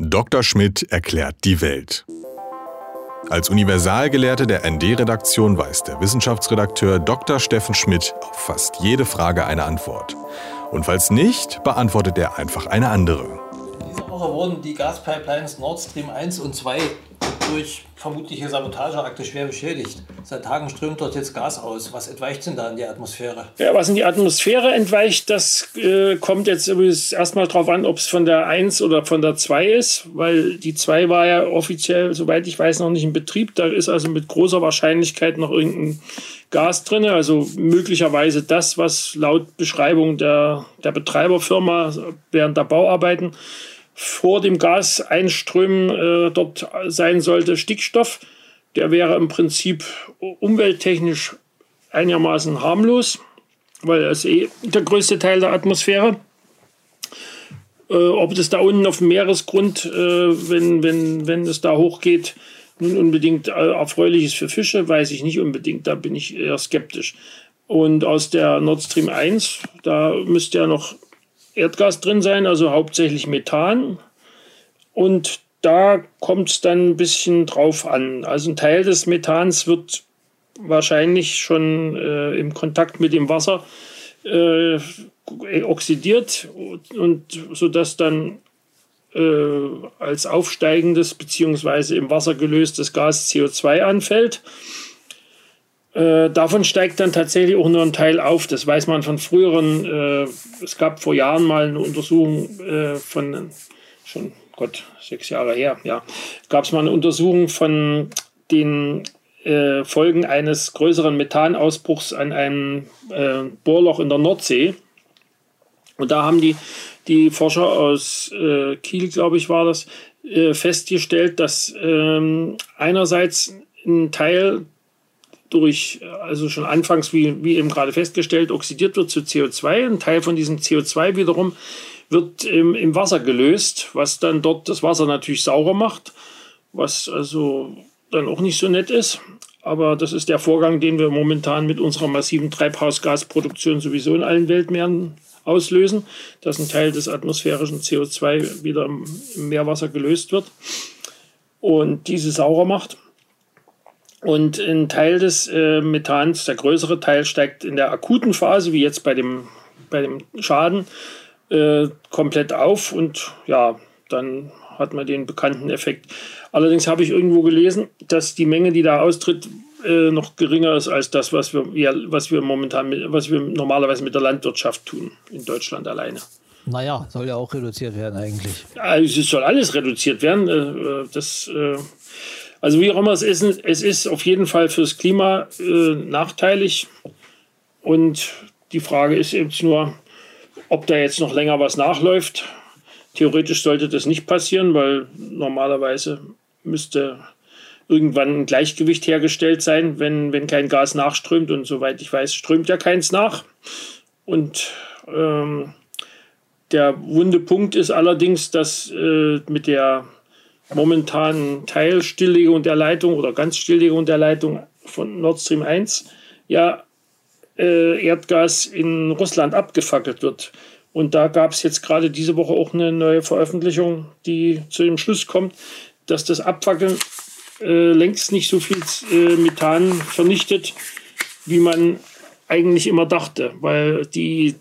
Dr. Schmidt erklärt die Welt. Als Universalgelehrte der ND-Redaktion weiß der Wissenschaftsredakteur Dr. Steffen Schmidt auf fast jede Frage eine Antwort. Und falls nicht, beantwortet er einfach eine andere. Diese Woche wurden die Gaspipelines Nord Stream 1 und 2 durch vermutliche Sabotageakte schwer beschädigt. Seit Tagen strömt dort jetzt Gas aus. Was entweicht denn da in die Atmosphäre? Ja, was in die Atmosphäre entweicht, das äh, kommt jetzt erstmal darauf an, ob es von der 1 oder von der 2 ist, weil die 2 war ja offiziell, soweit ich weiß, noch nicht in Betrieb. Da ist also mit großer Wahrscheinlichkeit noch irgendein Gas drin, also möglicherweise das, was laut Beschreibung der, der Betreiberfirma während der Bauarbeiten vor dem Gaseinströmen äh, dort sein sollte, Stickstoff. Der wäre im Prinzip umwelttechnisch einigermaßen harmlos, weil er ist eh der größte Teil der Atmosphäre. Äh, ob das da unten auf dem Meeresgrund, äh, wenn, wenn, wenn es da hochgeht, nun unbedingt äh, erfreulich ist für Fische, weiß ich nicht unbedingt. Da bin ich eher skeptisch. Und aus der Nord Stream 1, da müsste ja noch Erdgas drin sein, also hauptsächlich Methan. Und da kommt es dann ein bisschen drauf an. Also ein Teil des Methans wird wahrscheinlich schon äh, im Kontakt mit dem Wasser äh, oxidiert und sodass dann äh, als aufsteigendes bzw. im Wasser gelöstes Gas CO2 anfällt. Äh, davon steigt dann tatsächlich auch nur ein Teil auf. Das weiß man von früheren. Äh, es gab vor Jahren mal eine Untersuchung äh, von, schon Gott, sechs Jahre her, ja, gab es mal eine Untersuchung von den äh, Folgen eines größeren Methanausbruchs an einem äh, Bohrloch in der Nordsee. Und da haben die, die Forscher aus Kiel, glaube ich, war das, festgestellt, dass ähm, einerseits ein Teil durch, also schon anfangs, wie, wie eben gerade festgestellt, oxidiert wird zu CO2. Ein Teil von diesem CO2 wiederum wird im, im Wasser gelöst, was dann dort das Wasser natürlich saurer macht, was also dann auch nicht so nett ist. Aber das ist der Vorgang, den wir momentan mit unserer massiven Treibhausgasproduktion sowieso in allen Weltmeeren auslösen, dass ein Teil des atmosphärischen CO2 wieder im, Meerwasser gelöst wird und diese saurer macht. Und ein Teil des äh, Methans, der größere Teil, steigt in der akuten Phase, wie jetzt bei dem, bei dem Schaden, äh, komplett auf und ja, dann hat man den bekannten Effekt. Allerdings habe ich irgendwo gelesen, dass die Menge, die da austritt, äh, noch geringer ist als das, was wir, ja, was wir momentan, mit, was wir normalerweise mit der Landwirtschaft tun in Deutschland alleine. Naja, soll ja auch reduziert werden eigentlich. Also es soll alles reduziert werden. Äh, äh, das äh, also wie auch immer es ist, es ist auf jeden Fall fürs Klima äh, nachteilig. Und die Frage ist eben nur, ob da jetzt noch länger was nachläuft. Theoretisch sollte das nicht passieren, weil normalerweise müsste irgendwann ein Gleichgewicht hergestellt sein, wenn, wenn kein Gas nachströmt. Und soweit ich weiß, strömt ja keins nach. Und ähm, der wunde Punkt ist allerdings, dass äh, mit der momentanen Teilstilllegung der Leitung oder ganz Stilllegung der Leitung von Nord Stream 1 ja äh, Erdgas in Russland abgefackelt wird. Und da gab es jetzt gerade diese Woche auch eine neue Veröffentlichung, die zu dem Schluss kommt, dass das Abfackeln äh, längst nicht so viel äh, Methan vernichtet, wie man eigentlich immer dachte, weil die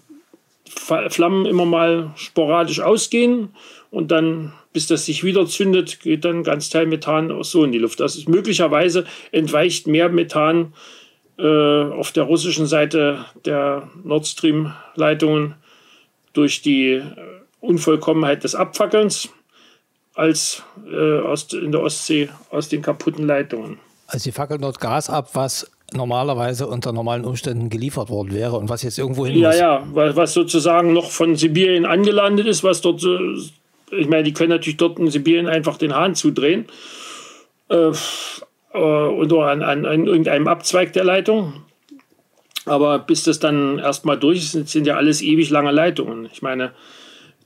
Flammen immer mal sporadisch ausgehen und dann bis das sich wieder zündet, geht dann ganz Teil Methan auch so in die Luft. Das ist möglicherweise entweicht mehr Methan äh, auf der russischen Seite der Nord Stream-Leitungen durch die äh, Unvollkommenheit des Abfackelns als äh, aus, in der Ostsee aus den kaputten Leitungen. Also sie fackeln dort Gas ab, was normalerweise unter normalen Umständen geliefert worden wäre und was jetzt irgendwo hin Ja, muss. ja, was sozusagen noch von Sibirien angelandet ist, was dort ich meine, die können natürlich dort in Sibirien einfach den Hahn zudrehen äh, äh, oder an, an, an, irgendeinem Abzweig der Leitung. Aber bis das dann erstmal durch ist, sind, sind ja alles ewig lange Leitungen. Ich meine,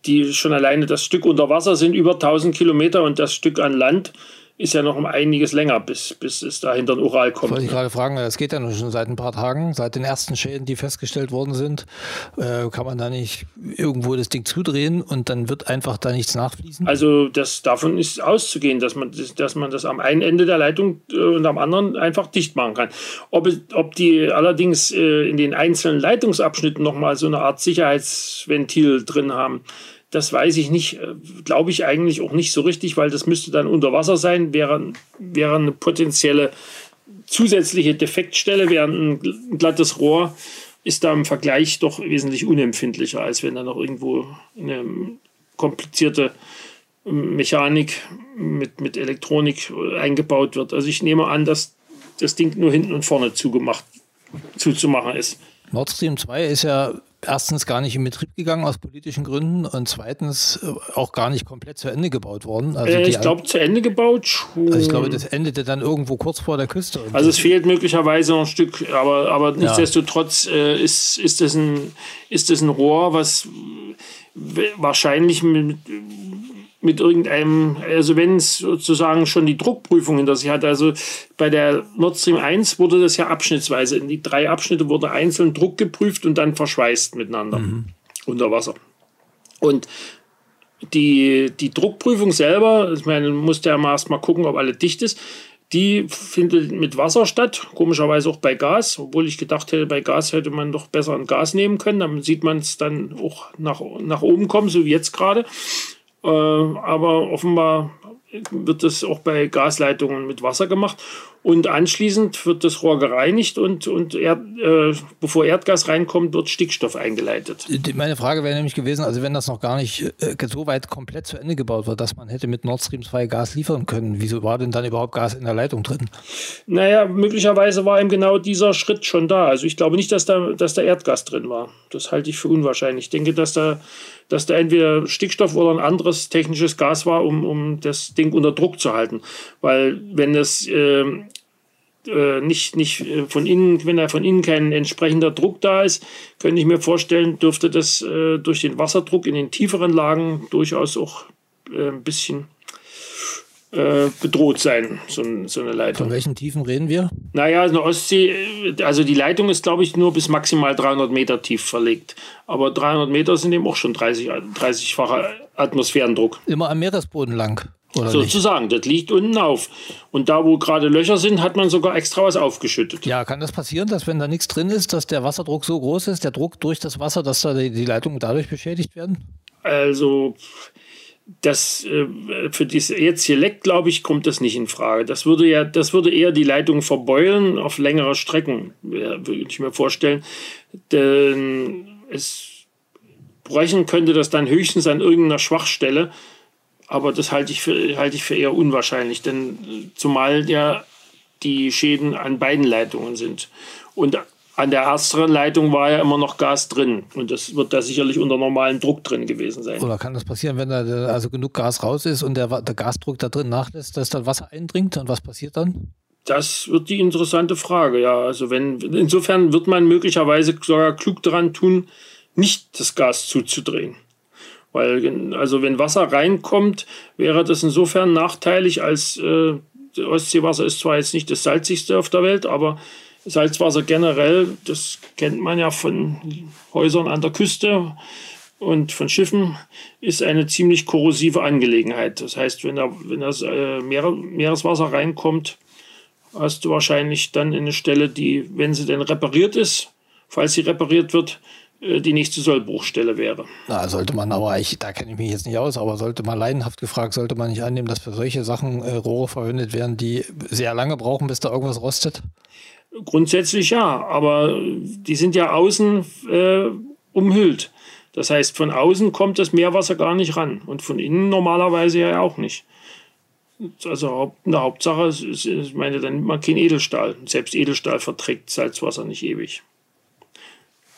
die schon alleine das Stück unter Wasser sind über 1000 Kilometer und das Stück an Land ist ja noch um einiges länger, bis, bis es da hinter den Ural kommt. Wollte ich gerade fragen, es geht ja nun schon seit ein paar Tagen, seit den ersten Schäden, die festgestellt worden sind. Äh, kann man da nicht irgendwo das Ding zudrehen und dann wird einfach da nichts nachfließen? Also das, davon ist auszugehen, dass man, dass man das am einen Ende der Leitung äh, und am anderen einfach dicht machen kann. Ob, ob die allerdings äh, in den einzelnen Leitungsabschnitten nochmal so eine Art Sicherheitsventil drin haben, das weiß ich nicht, äh, glaube ich eigentlich auch nicht so richtig, weil das müsste dann unter Wasser sein, wäre, wäre eine potenzielle zusätzliche Defektstelle, während ein glattes Rohr ist da im Vergleich doch wesentlich unempfindlicher, als wenn da noch irgendwo eine komplizierte Mechanik mit, mit Elektronik eingebaut wird. Also ich nehme an, dass das Ding nur hinten und vorne zugemacht, zuzumachen ist. Nord Stream 2 ist ja erstens gar nicht in Betrieb gegangen aus politischen Gründen und zweitens äh, auch gar nicht komplett zu Ende gebaut worden. Also äh, ich glaube, zu Ende gebaut schon. Also ich glaube, das endete dann irgendwo kurz vor der Küste. Also es fehlt möglicherweise noch ein Stück, aber, aber nichtsdestotrotz äh, ist, ist, das ein, ist das ein Rohr, was wahrscheinlich mit, mit irgendeinem, also wenn es sozusagen schon die Druckprüfung hinter sich hat, also bei der Nord Stream 1 wurde das ja abschnittsweise, in die drei Abschnitte wurde einzeln Druck geprüft und dann verschweißt miteinander mhm. unter Wasser. Und die, die Druckprüfung selber, ich meine, musste ja mal erst mal gucken, ob alle dicht ist, die findet mit Wasser statt, komischerweise auch bei Gas, obwohl ich gedacht hätte, bei Gas hätte man doch besser ein Gas nehmen können, dann sieht man es dann auch nach, nach oben kommen, so wie jetzt gerade. Äh, aber offenbar wird das auch bei Gasleitungen mit Wasser gemacht. Und anschließend wird das Rohr gereinigt und, und Erd, äh, bevor Erdgas reinkommt, wird Stickstoff eingeleitet. Meine Frage wäre nämlich gewesen, also wenn das noch gar nicht äh, so weit komplett zu Ende gebaut wird, dass man hätte mit Nord Stream 2 Gas liefern können, wieso war denn dann überhaupt Gas in der Leitung drin? Naja, möglicherweise war eben genau dieser Schritt schon da. Also ich glaube nicht, dass da, dass da Erdgas drin war. Das halte ich für unwahrscheinlich. Ich denke, dass da dass da entweder Stickstoff oder ein anderes technisches Gas war, um, um das Ding unter Druck zu halten. Weil wenn das äh, äh, nicht, nicht äh, von innen, wenn da von innen kein entsprechender Druck da ist, könnte ich mir vorstellen, dürfte das äh, durch den Wasserdruck in den tieferen Lagen durchaus auch äh, ein bisschen äh, bedroht sein, so, so, eine Leitung. Von welchen Tiefen reden wir? Naja, in der Ostsee, also die Leitung ist, glaube ich, nur bis maximal 300 Meter tief verlegt. Aber 300 Meter sind eben auch schon 30, 30-facher Atmosphärendruck. Immer am Meeresboden lang. Oder Sozusagen, nicht? das liegt unten auf. Und da, wo gerade Löcher sind, hat man sogar extra was aufgeschüttet. Ja, kann das passieren, dass wenn da nichts drin ist, dass der Wasserdruck so groß ist, der Druck durch das Wasser, dass da die, die Leitungen dadurch beschädigt werden? Also, das äh, für das jetzt hier leckt, glaube ich, kommt das nicht in Frage. Das würde ja, das würde eher die Leitung verbeulen auf längere Strecken, würde ich mir vorstellen. Denn es brechen könnte das dann höchstens an irgendeiner Schwachstelle, aber das halte ich für, halte ich für eher unwahrscheinlich, denn zumal ja die Schäden an beiden Leitungen sind. Und an der ersteren Leitung war ja immer noch Gas drin. Und das wird da sicherlich unter normalem Druck drin gewesen sein. Oder kann das passieren, wenn da also genug Gas raus ist und der, der Gasdruck da drin nachlässt, dass dann Wasser eindringt? Und was passiert dann? Das wird die interessante Frage, ja. Also wenn, insofern wird man möglicherweise sogar klug daran tun, nicht das Gas zuzudrehen. Weil, also wenn Wasser reinkommt, wäre das insofern nachteilig, als äh, Ostseewasser ist zwar jetzt nicht das salzigste auf der Welt, aber Salzwasser generell, das kennt man ja von Häusern an der Küste und von Schiffen, ist eine ziemlich korrosive Angelegenheit. Das heißt, wenn, da, wenn das äh, Meer, Meereswasser reinkommt, hast du wahrscheinlich dann eine Stelle, die, wenn sie denn repariert ist, falls sie repariert wird, die nächste Sollbruchstelle wäre. Na, sollte man aber, ich, da kenne ich mich jetzt nicht aus, aber sollte man leidenhaft gefragt, sollte man nicht annehmen, dass für solche Sachen äh, Rohre verwendet werden, die sehr lange brauchen, bis da irgendwas rostet? Grundsätzlich ja, aber die sind ja außen äh, umhüllt. Das heißt, von außen kommt das Meerwasser gar nicht ran und von innen normalerweise ja auch nicht. Also in der Hauptsache, ist, ich meine, dann nimmt man kein Edelstahl. Selbst Edelstahl verträgt Salzwasser nicht ewig.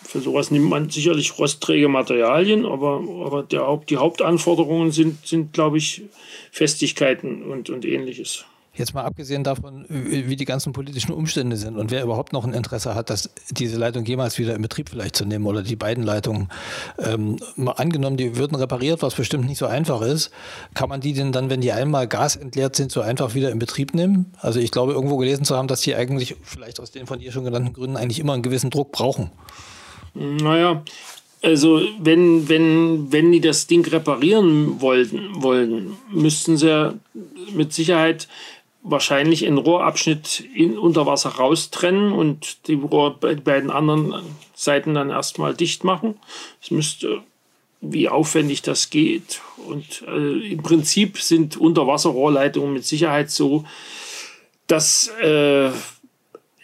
Für sowas nimmt man sicherlich rostträge Materialien, aber, aber der die Hauptanforderungen sind, sind glaube ich, Festigkeiten und, und ähnliches. Jetzt mal abgesehen davon, wie die ganzen politischen Umstände sind und wer überhaupt noch ein Interesse hat, dass diese Leitung jemals wieder in Betrieb vielleicht zu nehmen oder die beiden Leitungen. Ähm, mal angenommen, die würden repariert, was bestimmt nicht so einfach ist, kann man die denn dann, wenn die einmal Gas entleert sind, so einfach wieder in Betrieb nehmen? Also ich glaube, irgendwo gelesen zu haben, dass die eigentlich vielleicht aus den von dir schon genannten Gründen eigentlich immer einen gewissen Druck brauchen. Naja, also wenn, wenn, wenn die das Ding reparieren wollten, wollen, müssten sie mit Sicherheit wahrscheinlich einen Rohrabschnitt in, unter Wasser raustrennen und die Rohr bei beiden anderen Seiten dann erstmal dicht machen. Es müsste, wie aufwendig das geht. Und äh, im Prinzip sind Unterwasserrohrleitungen mit Sicherheit so, dass äh,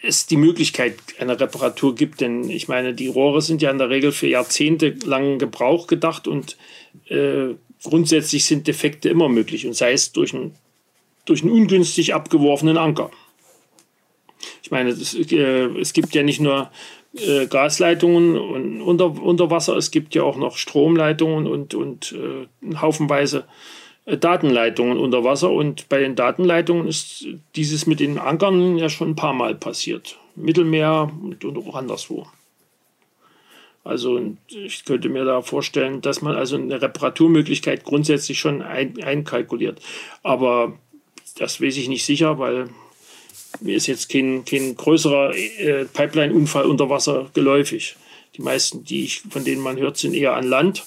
es die Möglichkeit einer Reparatur gibt. Denn ich meine, die Rohre sind ja in der Regel für Jahrzehnte langen Gebrauch gedacht und äh, grundsätzlich sind Defekte immer möglich. Und sei es durch ein durch einen ungünstig abgeworfenen Anker. Ich meine, das, äh, es gibt ja nicht nur äh, Gasleitungen und unter, unter Wasser, es gibt ja auch noch Stromleitungen und, und äh, haufenweise Datenleitungen unter Wasser. Und bei den Datenleitungen ist dieses mit den Ankern ja schon ein paar Mal passiert. Mittelmeer und, auch anderswo. Also ich könnte mir da vorstellen, dass man also eine Reparaturmöglichkeit grundsätzlich schon ein, einkalkuliert. Aber das weiß ich nicht sicher, weil mir ist jetzt kein, kein größerer äh, Pipeline-Unfall unter Wasser geläufig. Die meisten, die ich, von denen man hört, sind eher an Land,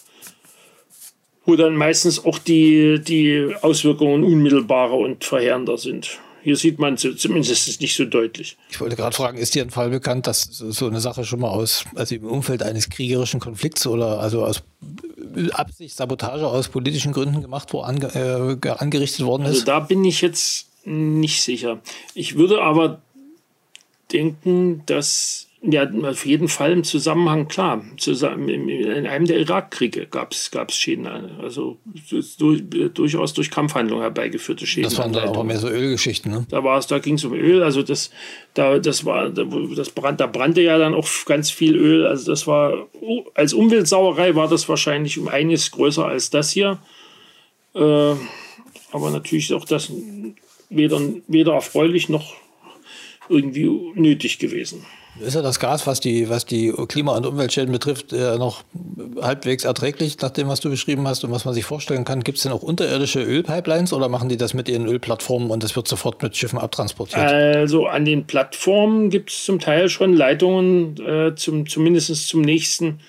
wo dann meistens auch die, die Auswirkungen unmittelbarer und verheerender sind. Hier sieht man zumindest nicht so deutlich. Ich wollte gerade fragen, ist dir ein Fall bekannt, dass so eine Sache schon mal aus, also im Umfeld eines kriegerischen Konflikts oder also aus Absicht, Sabotage aus politischen Gründen gemacht, wo ange, äh, angerichtet worden ist? Also da bin ich jetzt nicht sicher. Ich würde aber denken, dass ja, auf jeden Fall im Zusammenhang, klar. Zusammen, in einem der Irakkriege gab es Schäden, also durch, durchaus durch Kampfhandlungen herbeigeführte Schäden. Das waren dann auch mehr so Ölgeschichten, ne? Da war es, da ging es um Öl, also das, da, das war, das brand, da brannte ja dann auch ganz viel Öl. Also das war, als Umweltsauerei war das wahrscheinlich um einiges größer als das hier. Äh, aber natürlich auch das weder, weder erfreulich noch irgendwie nötig gewesen. Ist ja das Gas, was die, was die Klima- und Umweltschäden betrifft, äh, noch halbwegs erträglich, nach dem, was du beschrieben hast und was man sich vorstellen kann? Gibt es denn auch unterirdische Ölpipelines oder machen die das mit ihren Ölplattformen und das wird sofort mit Schiffen abtransportiert? Also an den Plattformen gibt es zum Teil schon Leitungen, äh, zum, zumindest zum nächsten,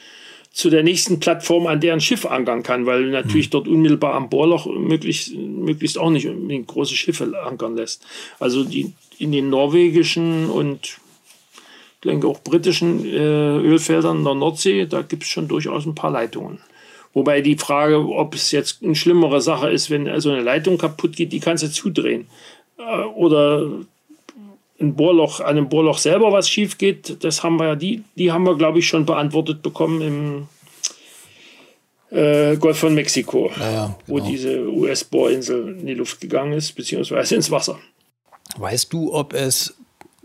zu der nächsten Plattform, an der ein Schiff ankern kann, weil natürlich hm. dort unmittelbar am Bohrloch möglichst, möglichst auch nicht große Schiffe ankern lässt. Also die in den norwegischen und denke auch britischen äh, Ölfeldern in der Nordsee, da gibt es schon durchaus ein paar Leitungen. Wobei die Frage, ob es jetzt eine schlimmere Sache ist, wenn also eine Leitung kaputt geht, die kannst du zudrehen. Äh, oder ein Bohrloch, an einem Bohrloch selber was schief geht, das haben wir ja, die, die haben wir, glaube ich, schon beantwortet bekommen im äh, Golf von Mexiko, ja, ja, genau. wo diese US-Bohrinsel in die Luft gegangen ist, beziehungsweise ins Wasser. Weißt du, ob es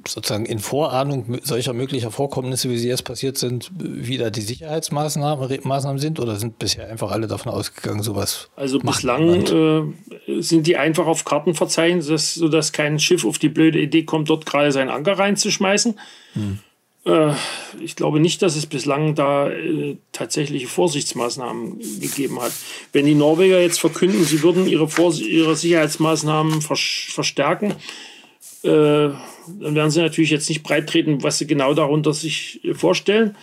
sozusagen in Vorahnung solcher möglicher Vorkommnisse, wie sie jetzt passiert sind, wieder die Sicherheitsmaßnahmen Maßnahmen sind oder sind bisher einfach alle davon ausgegangen, sowas? Also bislang äh, sind die einfach auf Karten verzeichnet, sodass kein Schiff auf die blöde Idee kommt, dort gerade seinen Anker reinzuschmeißen. Hm. Äh, ich glaube nicht, dass es bislang da äh, tatsächliche Vorsichtsmaßnahmen gegeben hat. Wenn die Norweger jetzt verkünden, sie würden ihre, Vors ihre Sicherheitsmaßnahmen verstärken, äh, dann werden sie natürlich jetzt nicht breit treten, was sie genau darunter sich vorstellen.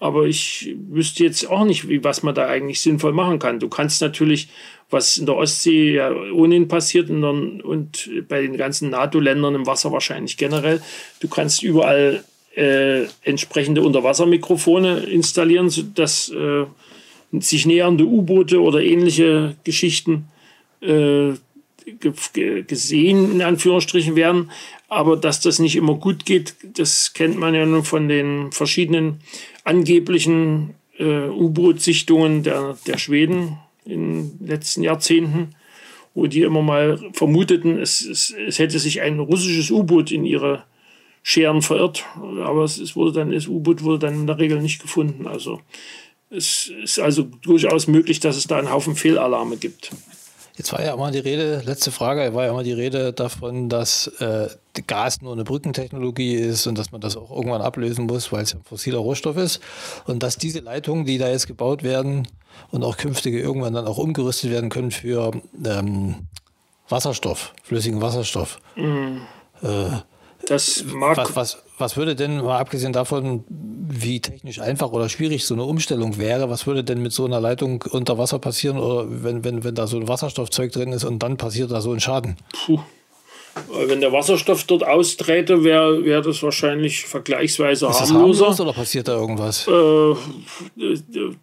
Aber ich wüsste jetzt auch nicht, wie, was man da eigentlich sinnvoll machen kann. Du kannst natürlich, was in der Ostsee ja ohnehin passiert und, dann, und bei den ganzen NATO-Ländern im Wasser wahrscheinlich generell, du kannst überall äh, entsprechende Unterwassermikrofone installieren, sodass äh, sich nähernde U-Boote oder ähnliche Geschichten äh, gesehen, in Anführungsstrichen werden. Aber dass das nicht immer gut geht, das kennt man ja nun von den verschiedenen angeblichen äh, U-Boot-Sichtungen der, der Schweden in den letzten Jahrzehnten, wo die immer mal vermuteten, es, es, es hätte sich ein russisches U-Boot in ihre Scheren verirrt. Aber es, es wurde dann, das U-Boot wurde dann in der Regel nicht gefunden. Also es ist also durchaus möglich, dass es da einen Haufen Fehlalarme gibt. Jetzt war ja immer die Rede, letzte Frage, war ja immer die Rede davon, dass äh, Gas nur eine Brückentechnologie ist und dass man das auch irgendwann ablösen muss, weil es ein fossiler Rohstoff ist. Und dass diese Leitungen, die da jetzt gebaut werden und auch künftige irgendwann dann auch umgerüstet werden können für ähm, Wasserstoff, flüssigen Wasserstoff. Mhm. Äh, das mag. Was, was, was würde denn, mal abgesehen davon, wie technisch einfach oder schwierig so eine Umstellung wäre, was würde denn mit so einer Leitung unter Wasser passieren oder wenn, wenn, wenn da so ein Wasserstoffzeug drin ist und dann passiert da so ein Schaden? Puh. Wenn der Wasserstoff dort austräte, wäre wär das wahrscheinlich vergleichsweise ist das harmloser. harmlos oder passiert da irgendwas? Äh,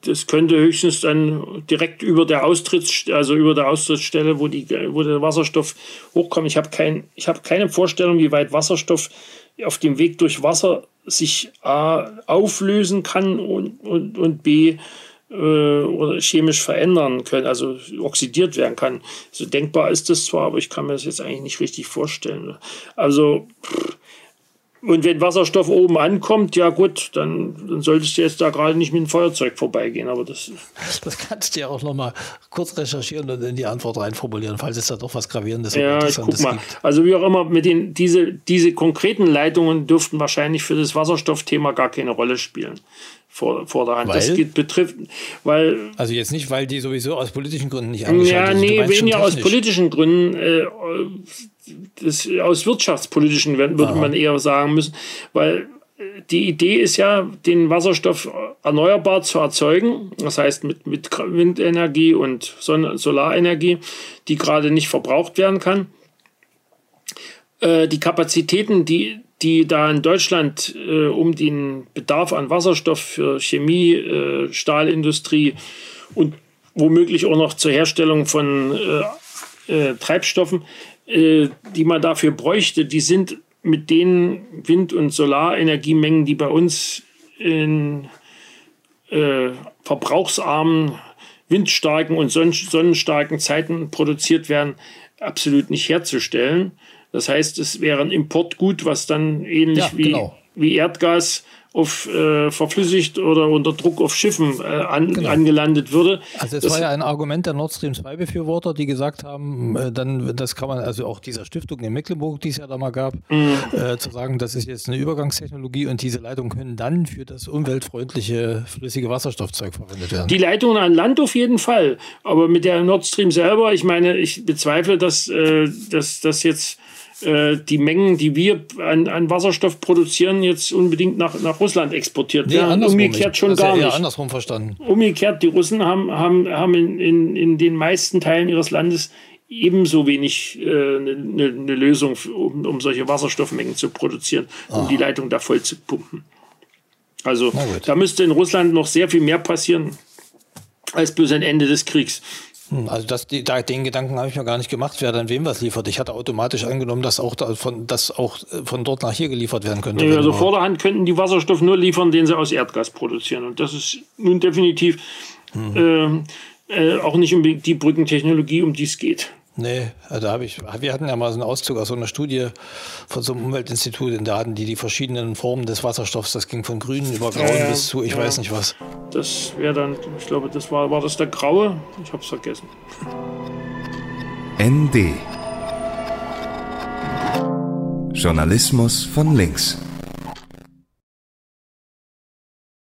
das könnte höchstens dann direkt über der Austritts, also über der Austrittsstelle, wo, die, wo der Wasserstoff hochkommt. Ich habe kein, hab keine Vorstellung, wie weit Wasserstoff auf dem Weg durch Wasser sich A auflösen kann und, und, und B äh, oder chemisch verändern können, also oxidiert werden kann. So denkbar ist das zwar, aber ich kann mir das jetzt eigentlich nicht richtig vorstellen. Also pff, und wenn Wasserstoff oben ankommt, ja gut, dann, dann solltest du jetzt da gerade nicht mit dem Feuerzeug vorbeigehen. Aber das, das kannst du ja auch noch mal kurz recherchieren und in die Antwort reinformulieren, falls es da doch was Gravierendes Ja, ich guck mal. Gibt. Also wie auch immer, mit den, diese, diese konkreten Leitungen dürften wahrscheinlich für das Wasserstoffthema gar keine Rolle spielen vor, vor der Hand. Weil? Das geht, betrifft, weil. Also jetzt nicht, weil die sowieso aus politischen Gründen nicht angeschaltet sind. Ja, nee, weniger aus politischen Gründen. Äh, das, aus wirtschaftspolitischen würde Aha. man eher sagen müssen, weil äh, die Idee ist ja, den Wasserstoff erneuerbar zu erzeugen, das heißt mit, mit Windenergie und Sonne Solarenergie, die gerade nicht verbraucht werden kann. Äh, die Kapazitäten, die, die da in Deutschland äh, um den Bedarf an Wasserstoff für Chemie, äh, Stahlindustrie und womöglich auch noch zur Herstellung von äh, äh Treibstoffen äh, die man dafür bräuchte, die sind mit den Wind- und Solarenergiemengen, die bei uns in äh, verbrauchsarmen, windstarken und sonnenstarken Zeiten produziert werden, absolut nicht herzustellen. Das heißt, es wäre ein Importgut, was dann ähnlich ja, wie, genau. wie Erdgas auf äh, verflüssigt oder unter Druck auf Schiffen äh, an, genau. angelandet würde. Also es das war ja ein Argument der Nord Stream 2 Befürworter, die gesagt haben, äh, dann das kann man also auch dieser Stiftung in Mecklenburg, die es ja da mal gab, mhm. Äh, zu sagen, das ist jetzt eine Übergangstechnologie und diese Leitungen können dann für das umweltfreundliche flüssige Wasserstoffzeug verwendet werden. Die Leitungen an Land auf jeden Fall, aber mit der Nord Stream selber, ich meine, ich bezweifle, dass, äh, dass das jetzt äh, die Mengen, die wir an, an Wasserstoff produzieren, jetzt unbedingt nach, nach Russland exportiert nee, werden. Umgekehrt nicht. schon gar nicht. andersrum verstanden. Umgekehrt, die Russen haben, haben, haben in, in, in den meisten Teilen ihres Landes ebenso wenig eine äh, ne, ne Lösung, für, um, um solche Wasserstoffmengen zu produzieren, um Aha. die Leitung da voll zu pumpen. Also da müsste in Russland noch sehr viel mehr passieren als bloß ein Ende des Kriegs. Hm, also das, da, den Gedanken habe ich mir gar nicht gemacht, wer dann wem was liefert. Ich hatte automatisch angenommen, dass auch, da, von, dass auch äh, von dort nach hier geliefert werden könnte. Ja, also vorderhand könnten die Wasserstoff nur liefern, den sie aus Erdgas produzieren. Und das ist nun definitiv hm. äh, äh, auch nicht unbedingt die Brückentechnologie, um die es geht. Nee, da habe ich, wir hatten ja mal so einen Auszug aus so einer Studie von so einem Umweltinstitut, in der hatten die die verschiedenen Formen des Wasserstoffs, das ging von grün über grau ja, bis zu, ich ja. weiß nicht was. Das wäre dann, ich glaube, das war, war das der graue? Ich habe es vergessen. ND Journalismus von links.